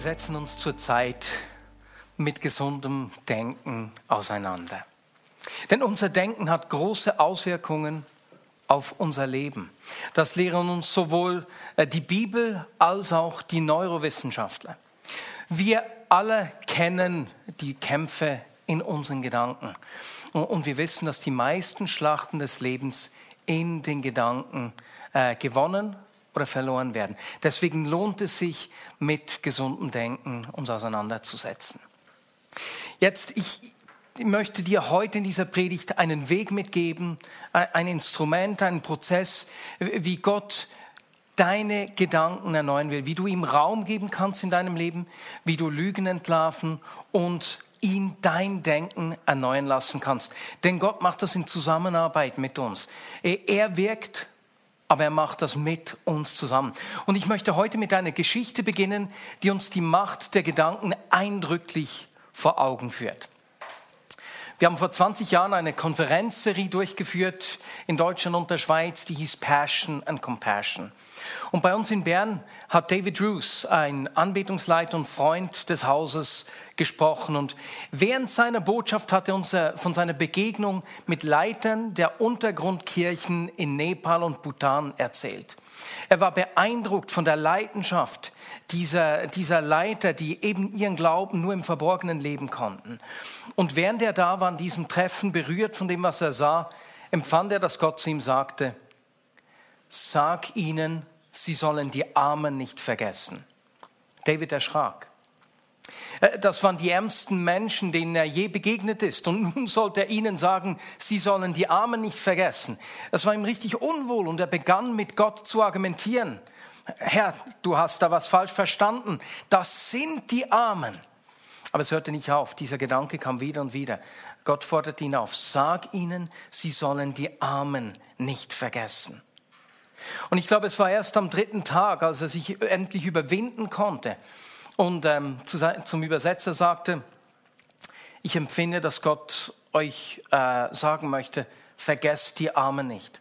Wir setzen uns zurzeit mit gesundem Denken auseinander. Denn unser Denken hat große Auswirkungen auf unser Leben. Das lehren uns sowohl äh, die Bibel als auch die Neurowissenschaftler. Wir alle kennen die Kämpfe in unseren Gedanken. Und wir wissen, dass die meisten Schlachten des Lebens in den Gedanken äh, gewonnen oder verloren werden. Deswegen lohnt es sich, mit gesundem Denken uns auseinanderzusetzen. Jetzt, ich möchte dir heute in dieser Predigt einen Weg mitgeben, ein Instrument, einen Prozess, wie Gott deine Gedanken erneuern will, wie du ihm Raum geben kannst in deinem Leben, wie du Lügen entlarven und ihn dein Denken erneuern lassen kannst. Denn Gott macht das in Zusammenarbeit mit uns. Er wirkt, aber er macht das mit uns zusammen. Und ich möchte heute mit einer Geschichte beginnen, die uns die Macht der Gedanken eindrücklich vor Augen führt. Wir haben vor 20 Jahren eine Konferenzserie durchgeführt in Deutschland und der Schweiz, die hieß Passion and Compassion. Und bei uns in Bern hat David Roos, ein Anbetungsleiter und Freund des Hauses, gesprochen. Und während seiner Botschaft hat er uns äh, von seiner Begegnung mit Leitern der Untergrundkirchen in Nepal und Bhutan erzählt. Er war beeindruckt von der Leidenschaft dieser, dieser Leiter, die eben ihren Glauben nur im Verborgenen leben konnten. Und während er da war an diesem Treffen, berührt von dem, was er sah, empfand er, dass Gott zu ihm sagte, sag ihnen, sie sollen die Armen nicht vergessen. David erschrak. Äh, das waren die ärmsten Menschen, denen er je begegnet ist. Und nun sollte er ihnen sagen, sie sollen die Armen nicht vergessen. Das war ihm richtig unwohl und er begann mit Gott zu argumentieren. Herr, du hast da was falsch verstanden. Das sind die Armen. Aber es hörte nicht auf. Dieser Gedanke kam wieder und wieder. Gott fordert ihn auf. Sag ihnen, sie sollen die Armen nicht vergessen. Und ich glaube, es war erst am dritten Tag, als er sich endlich überwinden konnte und ähm, zu, zum Übersetzer sagte, ich empfinde, dass Gott euch äh, sagen möchte, vergesst die Armen nicht.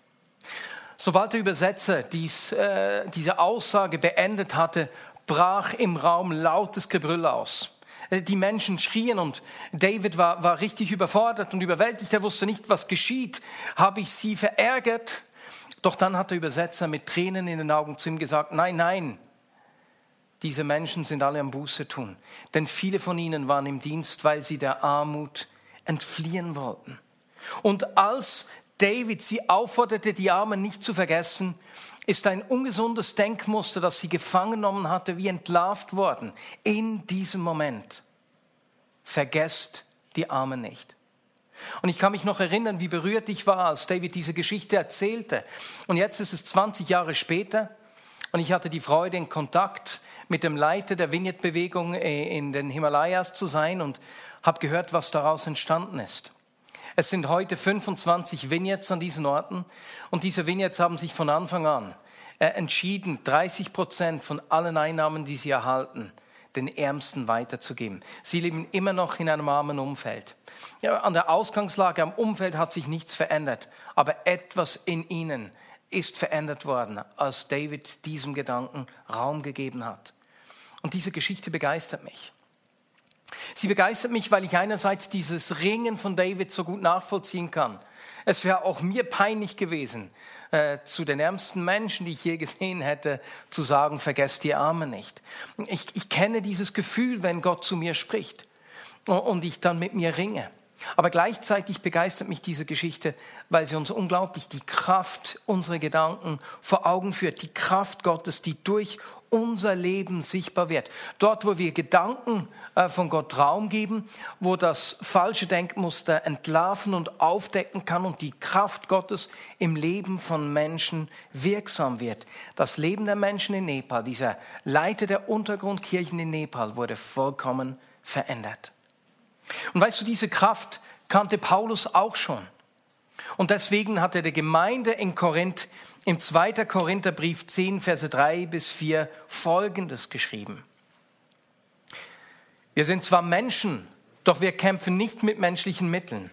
Sobald der Übersetzer dies, äh, diese Aussage beendet hatte, brach im Raum lautes Gebrüll aus. Äh, die Menschen schrien und David war, war richtig überfordert und überwältigt. Er wusste nicht, was geschieht. Habe ich sie verärgert? Doch dann hat der Übersetzer mit Tränen in den Augen zu ihm gesagt, nein, nein, diese Menschen sind alle am Buße tun. Denn viele von ihnen waren im Dienst, weil sie der Armut entfliehen wollten. Und als David sie aufforderte, die Armen nicht zu vergessen, ist ein ungesundes Denkmuster, das sie gefangen genommen hatte, wie entlarvt worden. In diesem Moment. Vergesst die Armen nicht. Und ich kann mich noch erinnern, wie berührt ich war, als David diese Geschichte erzählte. Und jetzt ist es 20 Jahre später und ich hatte die Freude, in Kontakt mit dem Leiter der Vignette-Bewegung äh, in den Himalayas zu sein und habe gehört, was daraus entstanden ist. Es sind heute 25 Vignettes an diesen Orten und diese Vignettes haben sich von Anfang an äh, entschieden, 30 Prozent von allen Einnahmen, die sie erhalten, den Ärmsten weiterzugeben. Sie leben immer noch in einem armen Umfeld. Ja, an der Ausgangslage, am Umfeld hat sich nichts verändert, aber etwas in ihnen ist verändert worden, als David diesem Gedanken Raum gegeben hat. Und diese Geschichte begeistert mich. Sie begeistert mich, weil ich einerseits dieses Ringen von David so gut nachvollziehen kann. Es wäre auch mir peinlich gewesen, äh, zu den ärmsten Menschen, die ich je gesehen hätte, zu sagen, vergesst die Armen nicht. Ich, ich kenne dieses Gefühl, wenn Gott zu mir spricht und ich dann mit mir ringe. Aber gleichzeitig begeistert mich diese Geschichte, weil sie uns unglaublich die Kraft unserer Gedanken vor Augen führt. Die Kraft Gottes, die durch unser Leben sichtbar wird. Dort, wo wir Gedanken äh, von Gott Raum geben, wo das falsche Denkmuster entlarven und aufdecken kann und die Kraft Gottes im Leben von Menschen wirksam wird. Das Leben der Menschen in Nepal, dieser Leiter der Untergrundkirchen in Nepal, wurde vollkommen verändert. Und weißt du, diese Kraft kannte Paulus auch schon. Und deswegen hat er der Gemeinde in Korinth im 2. Korintherbrief 10, Verse 3 bis 4 Folgendes geschrieben. Wir sind zwar Menschen, doch wir kämpfen nicht mit menschlichen Mitteln.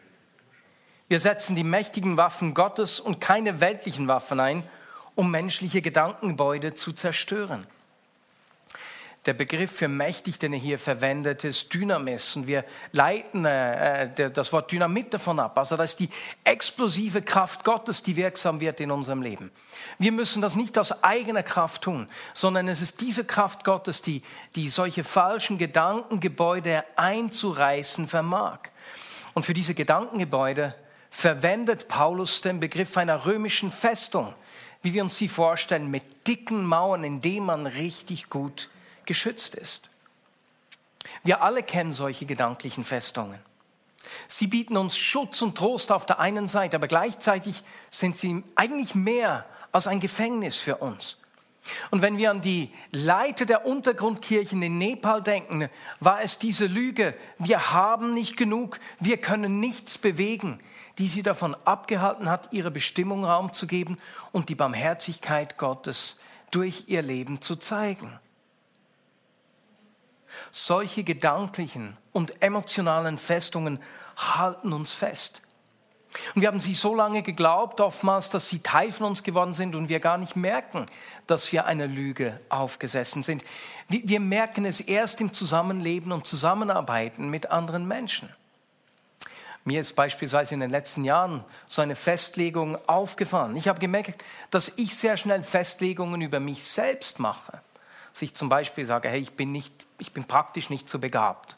Wir setzen die mächtigen Waffen Gottes und keine weltlichen Waffen ein, um menschliche Gedankengebäude zu zerstören. Der Begriff für mächtig, den er hier verwendet, ist Dynamis. Und wir leiten äh, äh das Wort Dynamit davon ab. Also das ist die explosive Kraft Gottes, die wirksam wird in unserem Leben. Wir müssen das nicht aus eigener Kraft tun, sondern es ist diese Kraft Gottes, die, die solche falschen Gedankengebäude einzureißen vermag. Und für diese Gedankengebäude verwendet Paulus den Begriff einer römischen Festung, wie wir uns sie vorstellen, mit dicken Mauern, in denen man richtig gut geschützt ist. Wir alle kennen solche gedanklichen Festungen. Sie bieten uns Schutz und Trost auf der einen Seite, aber gleichzeitig sind sie eigentlich mehr als ein Gefängnis für uns. Und wenn wir an die Leiter der Untergrundkirchen in Nepal denken, war es diese Lüge, wir haben nicht genug, wir können nichts bewegen, die sie davon abgehalten hat, ihre Bestimmung Raum zu geben und die Barmherzigkeit Gottes durch ihr Leben zu zeigen. Solche gedanklichen und emotionalen Festungen halten uns fest. Und wir haben sie so lange geglaubt, oftmals, dass sie Teil von uns geworden sind und wir gar nicht merken, dass wir einer Lüge aufgesessen sind. Wir merken es erst im Zusammenleben und Zusammenarbeiten mit anderen Menschen. Mir ist beispielsweise in den letzten Jahren so eine Festlegung aufgefallen. Ich habe gemerkt, dass ich sehr schnell Festlegungen über mich selbst mache dass ich zum Beispiel sage, hey, ich bin, nicht, ich bin praktisch nicht so begabt.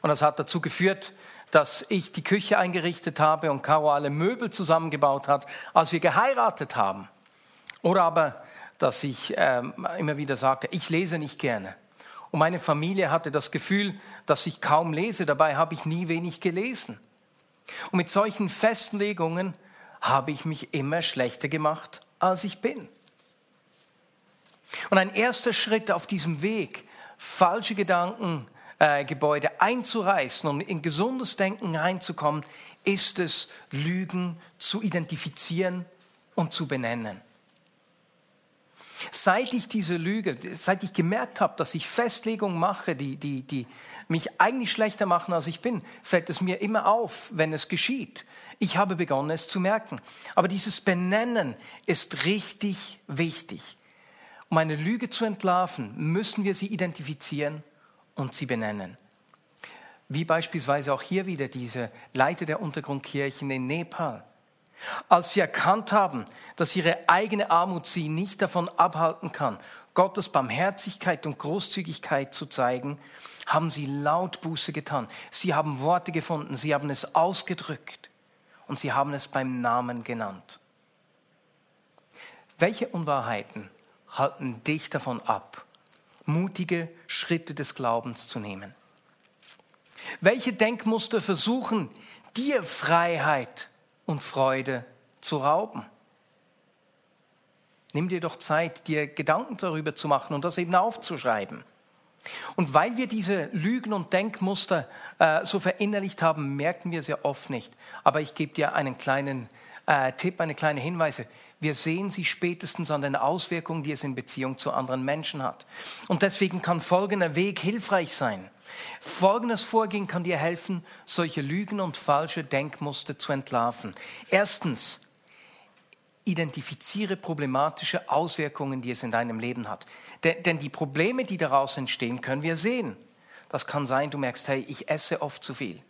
Und das hat dazu geführt, dass ich die Küche eingerichtet habe und Caro alle Möbel zusammengebaut hat, als wir geheiratet haben. Oder aber, dass ich ähm, immer wieder sagte, ich lese nicht gerne. Und meine Familie hatte das Gefühl, dass ich kaum lese, dabei habe ich nie wenig gelesen. Und mit solchen Festlegungen habe ich mich immer schlechter gemacht, als ich bin. Und ein erster Schritt auf diesem Weg, falsche Gedankengebäude äh, einzureißen und in gesundes Denken reinzukommen, ist es, Lügen zu identifizieren und zu benennen. Seit ich diese Lüge, seit ich gemerkt habe, dass ich Festlegungen mache, die, die, die mich eigentlich schlechter machen, als ich bin, fällt es mir immer auf, wenn es geschieht. Ich habe begonnen, es zu merken. Aber dieses Benennen ist richtig wichtig. Um eine Lüge zu entlarven, müssen wir sie identifizieren und sie benennen. Wie beispielsweise auch hier wieder diese Leiter der Untergrundkirchen in Nepal. Als sie erkannt haben, dass ihre eigene Armut sie nicht davon abhalten kann, Gottes Barmherzigkeit und Großzügigkeit zu zeigen, haben sie laut Buße getan. Sie haben Worte gefunden, sie haben es ausgedrückt und sie haben es beim Namen genannt. Welche Unwahrheiten halten dich davon ab, mutige Schritte des Glaubens zu nehmen? Welche Denkmuster versuchen, dir Freiheit und Freude zu rauben? Nimm dir doch Zeit, dir Gedanken darüber zu machen und das eben aufzuschreiben. Und weil wir diese Lügen und Denkmuster äh, so verinnerlicht haben, merken wir sie oft nicht. Aber ich gebe dir einen kleinen äh, Tipp, eine kleine Hinweise. Wir sehen sie spätestens an den Auswirkungen, die es in Beziehung zu anderen Menschen hat. Und deswegen kann folgender Weg hilfreich sein. Folgendes Vorgehen kann dir helfen, solche Lügen und falsche Denkmuster zu entlarven. Erstens, identifiziere problematische Auswirkungen, die es in deinem Leben hat. Denn die Probleme, die daraus entstehen, können wir sehen. Das kann sein, du merkst, hey, ich esse oft zu viel.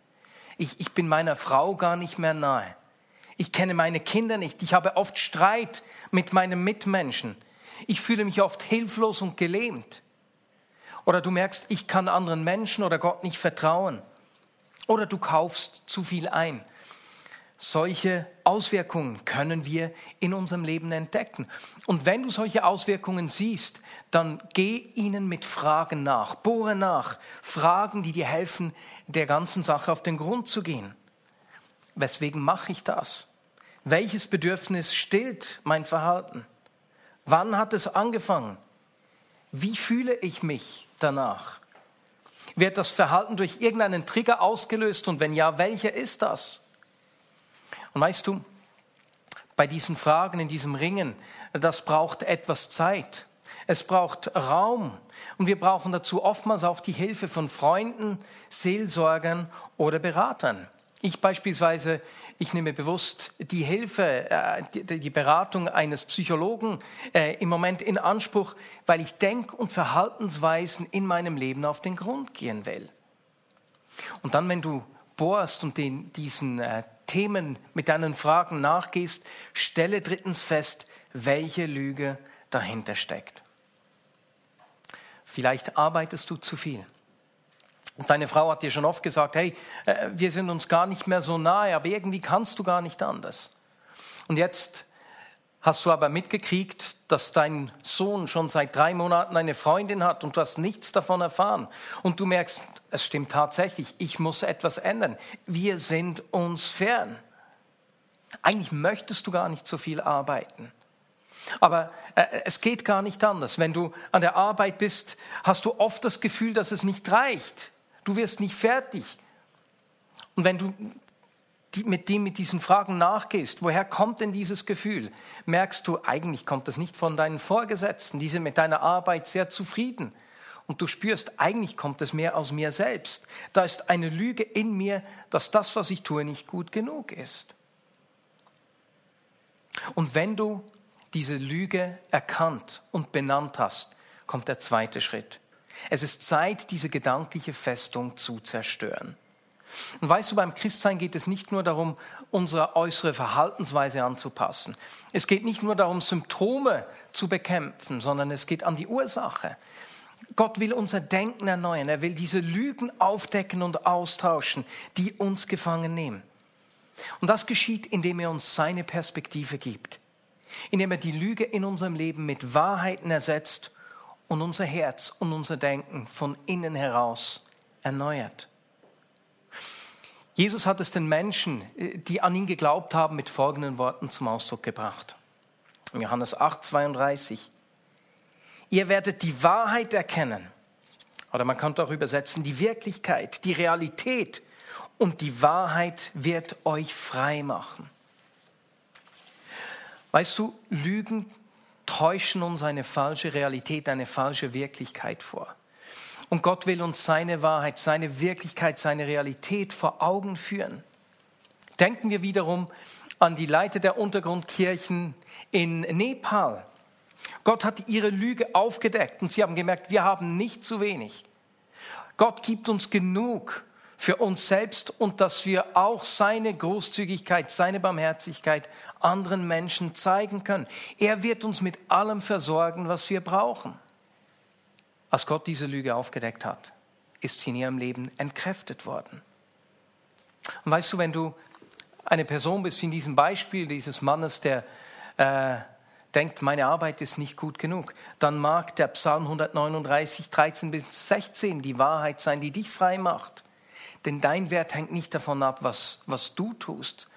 Ich, ich bin meiner Frau gar nicht mehr nahe. Ich kenne meine Kinder nicht. Ich habe oft Streit mit meinen Mitmenschen. Ich fühle mich oft hilflos und gelähmt. Oder du merkst, ich kann anderen Menschen oder Gott nicht vertrauen. Oder du kaufst zu viel ein. Solche Auswirkungen können wir in unserem Leben entdecken. Und wenn du solche Auswirkungen siehst, dann geh ihnen mit Fragen nach, bohre nach, Fragen, die dir helfen, der ganzen Sache auf den Grund zu gehen. Weswegen mache ich das? Welches Bedürfnis stillt mein Verhalten? Wann hat es angefangen? Wie fühle ich mich danach? Wird das Verhalten durch irgendeinen Trigger ausgelöst und wenn ja, welcher ist das? Und weißt du, bei diesen Fragen, in diesem Ringen, das braucht etwas Zeit. Es braucht Raum. Und wir brauchen dazu oftmals auch die Hilfe von Freunden, Seelsorgern oder Beratern. Ich beispielsweise, ich nehme bewusst die Hilfe, äh, die Beratung eines Psychologen äh, im Moment in Anspruch, weil ich Denk- und Verhaltensweisen in meinem Leben auf den Grund gehen will. Und dann, wenn du bohrst und den, diesen äh, Themen mit deinen Fragen nachgehst, stelle drittens fest, welche Lüge dahinter steckt. Vielleicht arbeitest du zu viel. Deine Frau hat dir schon oft gesagt, hey, äh, wir sind uns gar nicht mehr so nahe, aber irgendwie kannst du gar nicht anders. Und jetzt hast du aber mitgekriegt, dass dein Sohn schon seit drei Monaten eine Freundin hat und du hast nichts davon erfahren. Und du merkst, es stimmt tatsächlich, ich muss etwas ändern. Wir sind uns fern. Eigentlich möchtest du gar nicht so viel arbeiten. Aber äh, es geht gar nicht anders. Wenn du an der Arbeit bist, hast du oft das Gefühl, dass es nicht reicht. Du wirst nicht fertig. Und wenn du mit dem, mit diesen Fragen nachgehst, woher kommt denn dieses Gefühl, merkst du, eigentlich kommt das nicht von deinen Vorgesetzten, die sind mit deiner Arbeit sehr zufrieden. Und du spürst, eigentlich kommt es mehr aus mir selbst. Da ist eine Lüge in mir, dass das, was ich tue, nicht gut genug ist. Und wenn du diese Lüge erkannt und benannt hast, kommt der zweite Schritt. Es ist Zeit, diese gedankliche Festung zu zerstören. Und weißt du, beim Christsein geht es nicht nur darum, unsere äußere Verhaltensweise anzupassen. Es geht nicht nur darum, Symptome zu bekämpfen, sondern es geht an die Ursache. Gott will unser Denken erneuern. Er will diese Lügen aufdecken und austauschen, die uns gefangen nehmen. Und das geschieht, indem er uns seine Perspektive gibt, indem er die Lüge in unserem Leben mit Wahrheiten ersetzt und unser Herz und unser Denken von innen heraus erneuert. Jesus hat es den Menschen, äh, die an ihn geglaubt haben, mit folgenden Worten zum Ausdruck gebracht. Johannes 8, 32. Ihr werdet die Wahrheit erkennen. Oder man kann auch übersetzen, die Wirklichkeit, die Realität. Und die Wahrheit wird euch frei machen. Weißt du, Lügen täuschen uns eine falsche Realität, eine falsche Wirklichkeit vor. Und Gott will uns seine Wahrheit, seine Wirklichkeit, seine Realität vor Augen führen. Denken wir wiederum an die Leiter der Untergrundkirchen in Nepal. Gott hat ihre Lüge aufgedeckt und sie haben gemerkt, wir haben nicht zu wenig. Gott gibt uns genug für uns selbst und dass wir auch seine Großzügigkeit, seine Barmherzigkeit anderen Menschen zeigen können. Er wird uns mit allem versorgen, was wir brauchen. Als Gott diese Lüge aufgedeckt hat, ist sie in ihrem Leben entkräftet worden. Und weißt du, wenn du eine Person bist wie in diesem Beispiel dieses Mannes, der äh, denkt, meine Arbeit ist nicht gut genug, dann mag der Psalm 139, 13 bis 16 die Wahrheit sein, die dich frei macht. Denn dein Wert hängt nicht davon ab, was, was du tust,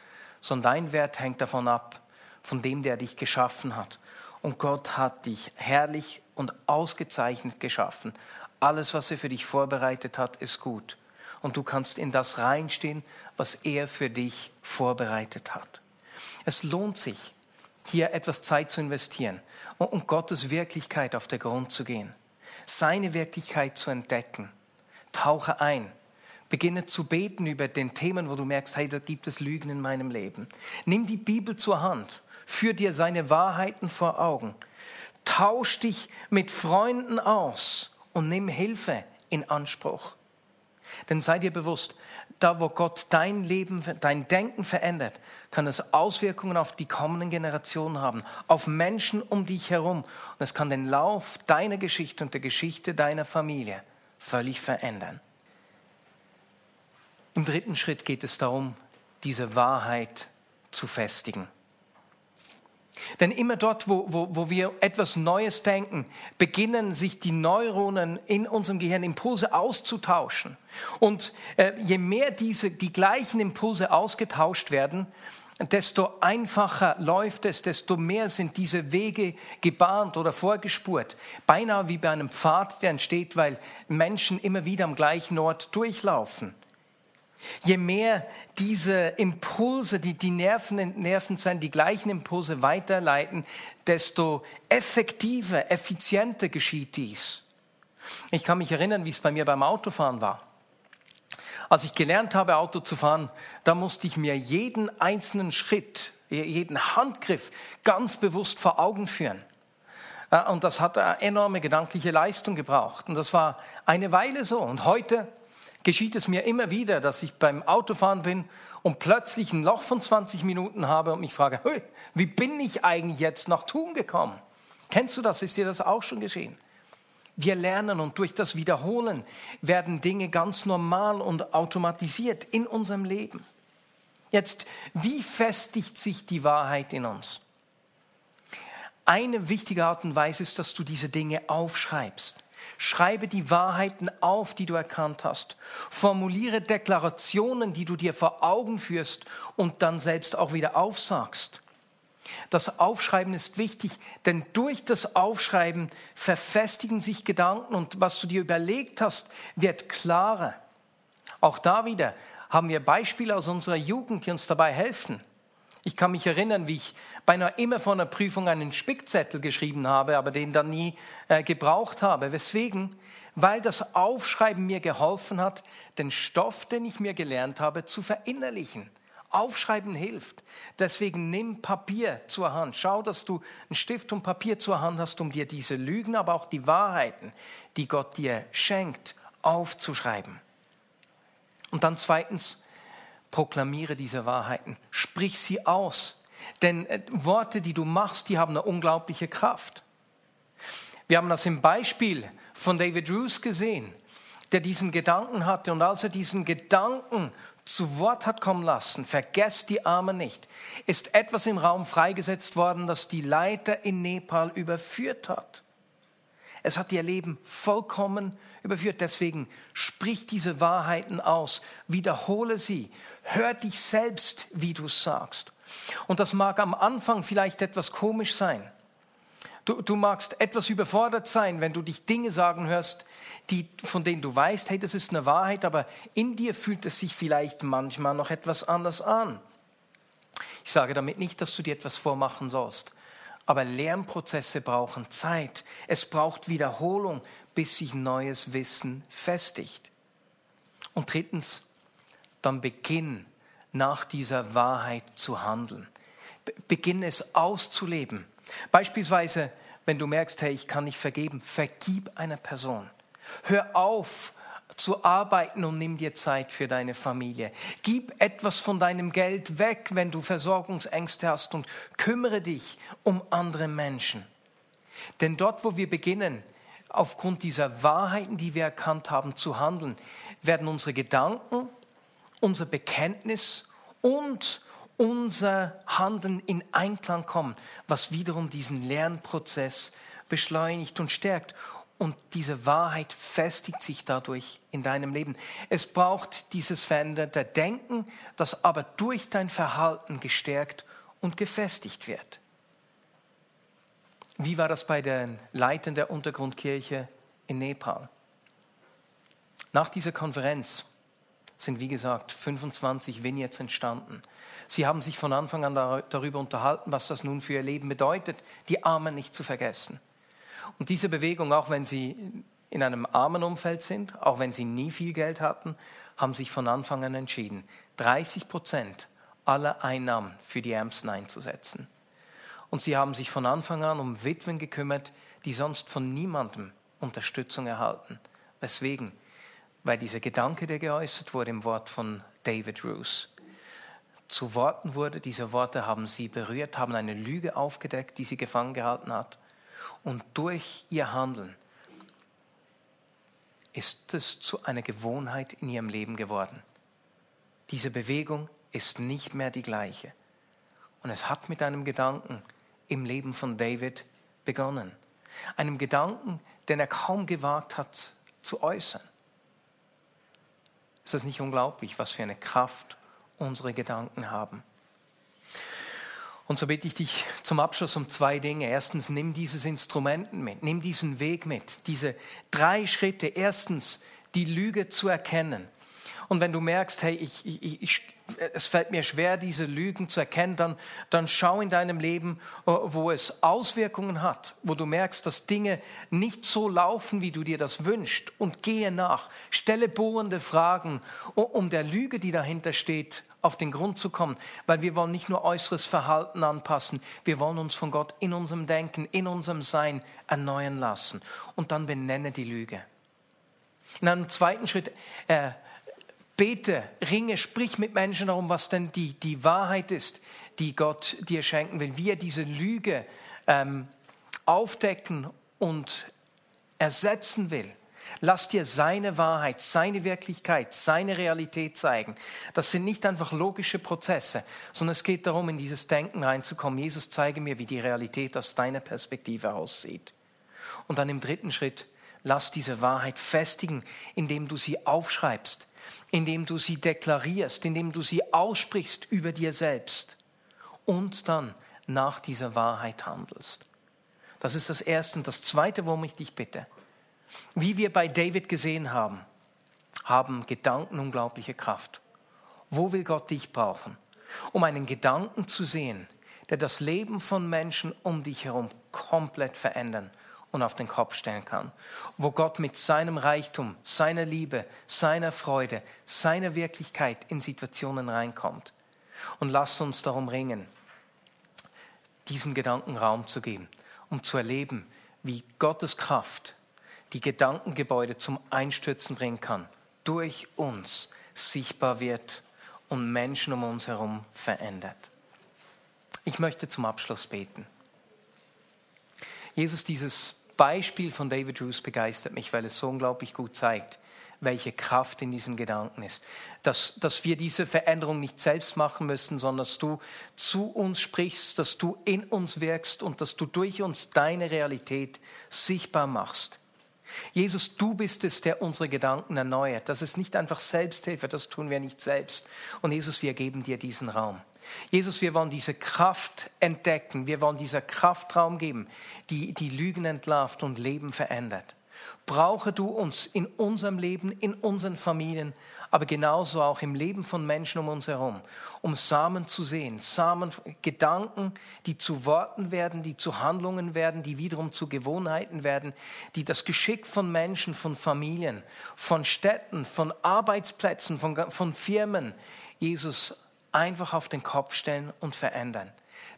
sondern dein Wert hängt davon ab, von dem, der dich geschaffen hat. Und Gott hat dich herrlich und ausgezeichnet geschaffen. Alles, was er für dich vorbereitet hat, ist gut. Und du kannst in das reinstehen, was er für dich vorbereitet hat. Es lohnt sich, hier etwas Zeit zu investieren und um Gottes Wirklichkeit auf den Grund zu gehen, seine Wirklichkeit zu entdecken. Tauche ein Beginne zu beten über den Themen, wo du merkst, hey, da gibt es Lügen in meinem Leben. Nimm die Bibel zur Hand, führ dir seine Wahrheiten vor Augen. Tausch dich mit Freunden aus und nimm Hilfe in Anspruch. Denn sei dir bewusst, da wo Gott dein Leben, dein Denken verändert, kann es Auswirkungen auf die kommenden Generationen haben, auf Menschen um dich herum. Und es kann den Lauf deiner Geschichte und der Geschichte deiner Familie völlig verändern. Im dritten Schritt geht es darum, diese Wahrheit zu festigen. Denn immer dort, wo, wo, wo wir etwas Neues denken, beginnen sich die Neuronen in unserem Gehirn Impulse auszutauschen. Und äh, je mehr diese, die gleichen Impulse ausgetauscht werden, desto einfacher läuft es, desto mehr sind diese Wege gebahnt oder vorgespurt. Beinahe wie bei einem Pfad, der entsteht, weil Menschen immer wieder am gleichen Ort durchlaufen. Je mehr diese Impulse, die, die Nerven, Nerven die gleichen Impulse weiterleiten, desto effektiver, effizienter geschieht dies. Ich kann mich erinnern, wie es bei mir beim Autofahren war. Als ich gelernt habe, Auto zu fahren, da musste ich mir jeden einzelnen Schritt, jeden Handgriff ganz bewusst vor Augen führen. Äh, und das hat eine enorme gedankliche Leistung gebraucht. Und das war eine Weile so. Und heute geschieht es mir immer wieder, dass ich beim Autofahren bin und plötzlich ein Loch von 20 Minuten habe und mich frage, wie bin ich eigentlich jetzt nach Thun gekommen? Kennst du das? Ist dir das auch schon geschehen? Wir lernen und durch das Wiederholen werden Dinge ganz normal und automatisiert in unserem Leben. Jetzt, wie festigt sich die Wahrheit in uns? Eine wichtige Art und Weise ist, dass du diese Dinge aufschreibst. Schreibe die Wahrheiten auf, die du erkannt hast. Formuliere Deklarationen, die du dir vor Augen führst und dann selbst auch wieder aufsagst. Das Aufschreiben ist wichtig, denn durch das Aufschreiben verfestigen sich Gedanken und was du dir überlegt hast, wird klarer. Auch da wieder haben wir Beispiele aus unserer Jugend, die uns dabei helfen. Ich kann mich erinnern, wie ich beinahe immer vor einer Prüfung einen Spickzettel geschrieben habe, aber den dann nie äh, gebraucht habe. Weswegen? Weil das Aufschreiben mir geholfen hat, den Stoff, den ich mir gelernt habe, zu verinnerlichen. Aufschreiben hilft. Deswegen nimm Papier zur Hand. Schau, dass du einen Stift und Papier zur Hand hast, um dir diese Lügen, aber auch die Wahrheiten, die Gott dir schenkt, aufzuschreiben. Und dann zweitens, Proklamiere diese Wahrheiten, sprich sie aus. Denn äh, Worte, die du machst, die haben eine unglaubliche Kraft. Wir haben das im Beispiel von David Roos gesehen, der diesen Gedanken hatte. Und als er diesen Gedanken zu Wort hat kommen lassen, vergesst die Armen nicht, ist etwas im Raum freigesetzt worden, das die Leiter in Nepal überführt hat. Es hat ihr Leben vollkommen überführt. Deswegen sprich diese Wahrheiten aus, wiederhole sie, hör dich selbst, wie du sagst. Und das mag am Anfang vielleicht etwas komisch sein. Du, du magst etwas überfordert sein, wenn du dich Dinge sagen hörst, die, von denen du weißt, hey, das ist eine Wahrheit, aber in dir fühlt es sich vielleicht manchmal noch etwas anders an. Ich sage damit nicht, dass du dir etwas vormachen sollst. Aber Lernprozesse brauchen Zeit. Es braucht Wiederholung, bis sich neues Wissen festigt. Und drittens, dann beginn nach dieser Wahrheit zu handeln. Beginn es auszuleben. Beispielsweise, wenn du merkst, hey, ich kann nicht vergeben, vergib einer Person. Hör auf, zu arbeiten und nimm dir Zeit für deine Familie. Gib etwas von deinem Geld weg, wenn du Versorgungsängste hast und kümmere dich um andere Menschen. Denn dort, wo wir beginnen, aufgrund dieser Wahrheiten, die wir erkannt haben, zu handeln, werden unsere Gedanken, unser Bekenntnis und unser Handeln in Einklang kommen, was wiederum diesen Lernprozess beschleunigt und stärkt. Und diese Wahrheit festigt sich dadurch in deinem Leben. Es braucht dieses veränderte Denken, das aber durch dein Verhalten gestärkt und gefestigt wird. Wie war das bei den Leitern der Untergrundkirche in Nepal? Nach dieser Konferenz sind, wie gesagt, 25 Vignettes entstanden. Sie haben sich von Anfang an darüber unterhalten, was das nun für ihr Leben bedeutet, die Armen nicht zu vergessen. Und diese Bewegung, auch wenn sie in einem armen Umfeld sind, auch wenn sie nie viel Geld hatten, haben sich von Anfang an entschieden, 30 Prozent aller Einnahmen für die Ärmsten einzusetzen. Und sie haben sich von Anfang an um Witwen gekümmert, die sonst von niemandem Unterstützung erhalten. Weswegen? Weil dieser Gedanke, der geäußert wurde im Wort von David Roos, zu Worten wurde, diese Worte haben sie berührt, haben eine Lüge aufgedeckt, die sie gefangen gehalten hat. Und durch ihr Handeln ist es zu einer Gewohnheit in ihrem Leben geworden. Diese Bewegung ist nicht mehr die gleiche. Und es hat mit einem Gedanken im Leben von David begonnen. Einem Gedanken, den er kaum gewagt hat zu äußern. Ist das nicht unglaublich, was für eine Kraft unsere Gedanken haben? Und so bitte ich dich zum Abschluss um zwei Dinge. Erstens, nimm dieses Instrument mit, nimm diesen Weg mit, diese drei Schritte. Erstens, die Lüge zu erkennen. Und wenn du merkst, hey, ich, ich, ich, es fällt mir schwer, diese Lügen zu erkennen, dann, dann schau in deinem Leben, äh, wo es Auswirkungen hat, wo du merkst, dass Dinge nicht so laufen, wie du dir das wünschst und gehe nach. Stelle bohrende Fragen, um der Lüge, die dahinter steht, auf den Grund zu kommen, weil wir wollen nicht nur äußeres Verhalten anpassen, wir wollen uns von Gott in unserem Denken, in unserem Sein erneuern lassen. Und dann benenne die Lüge. In einem zweiten Schritt, äh, bete, ringe, sprich mit Menschen darum, was denn die, die Wahrheit ist, die Gott dir schenken will, wie er diese Lüge ähm, aufdecken und ersetzen will. Lass dir seine Wahrheit, seine Wirklichkeit, seine Realität zeigen. Das sind nicht einfach logische Prozesse, sondern es geht darum, in dieses Denken reinzukommen. Jesus, zeige mir, wie die Realität aus deiner Perspektive aussieht. Und dann im dritten Schritt, lass diese Wahrheit festigen, indem du sie aufschreibst, indem du sie deklarierst, indem du sie aussprichst über dir selbst und dann nach dieser Wahrheit handelst. Das ist das Erste. Und das Zweite, worum ich dich bitte, wie wir bei David gesehen haben, haben Gedanken unglaubliche Kraft. Wo will Gott dich brauchen? Um einen Gedanken zu sehen, der das Leben von Menschen um dich herum komplett verändern und auf den Kopf stellen kann. Wo Gott mit seinem Reichtum, seiner Liebe, seiner Freude, seiner Wirklichkeit in Situationen reinkommt. Und lasst uns darum ringen, diesem Gedanken Raum zu geben, um zu erleben, wie Gottes Kraft die Gedankengebäude zum Einstürzen bringen kann, durch uns sichtbar wird und Menschen um uns herum verändert. Ich möchte zum Abschluss beten. Jesus, dieses Beispiel von David Roos begeistert mich, weil es so unglaublich gut zeigt, welche Kraft in diesen Gedanken ist. Dass, dass wir diese Veränderung nicht selbst machen müssen, sondern dass du zu uns sprichst, dass du in uns wirkst und dass du durch uns deine Realität sichtbar machst. Jesus, du bist es, der unsere Gedanken erneuert. Das ist nicht einfach Selbsthilfe, das tun wir nicht selbst. Und Jesus, wir geben dir diesen Raum. Jesus, wir wollen diese Kraft entdecken, wir wollen dieser Kraft Raum geben, die die Lügen entlarvt und Leben verändert. Brauche du uns in unserem Leben, in unseren Familien, aber genauso auch im Leben von Menschen um uns herum, um Samen zu sehen, Samen, Gedanken, die zu Worten werden, die zu Handlungen werden, die wiederum zu Gewohnheiten werden, die das Geschick von Menschen, von Familien, von Städten, von Arbeitsplätzen, von, von Firmen, Jesus einfach auf den Kopf stellen und verändern.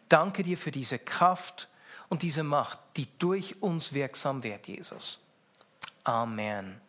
Danke dir für diese Kraft und diese Macht, die durch uns wirksam wird, Jesus. Amen.